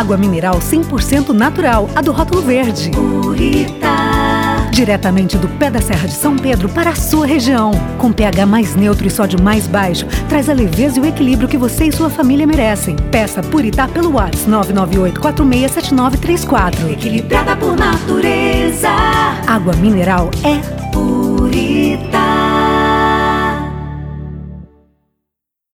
Água mineral 100% natural, a do rótulo verde. Purita. Diretamente do pé da Serra de São Pedro para a sua região. Com pH mais neutro e sódio mais baixo, traz a leveza e o equilíbrio que você e sua família merecem. Peça Purita pelo WhatsApp 998 Equilibrada por natureza. Água mineral é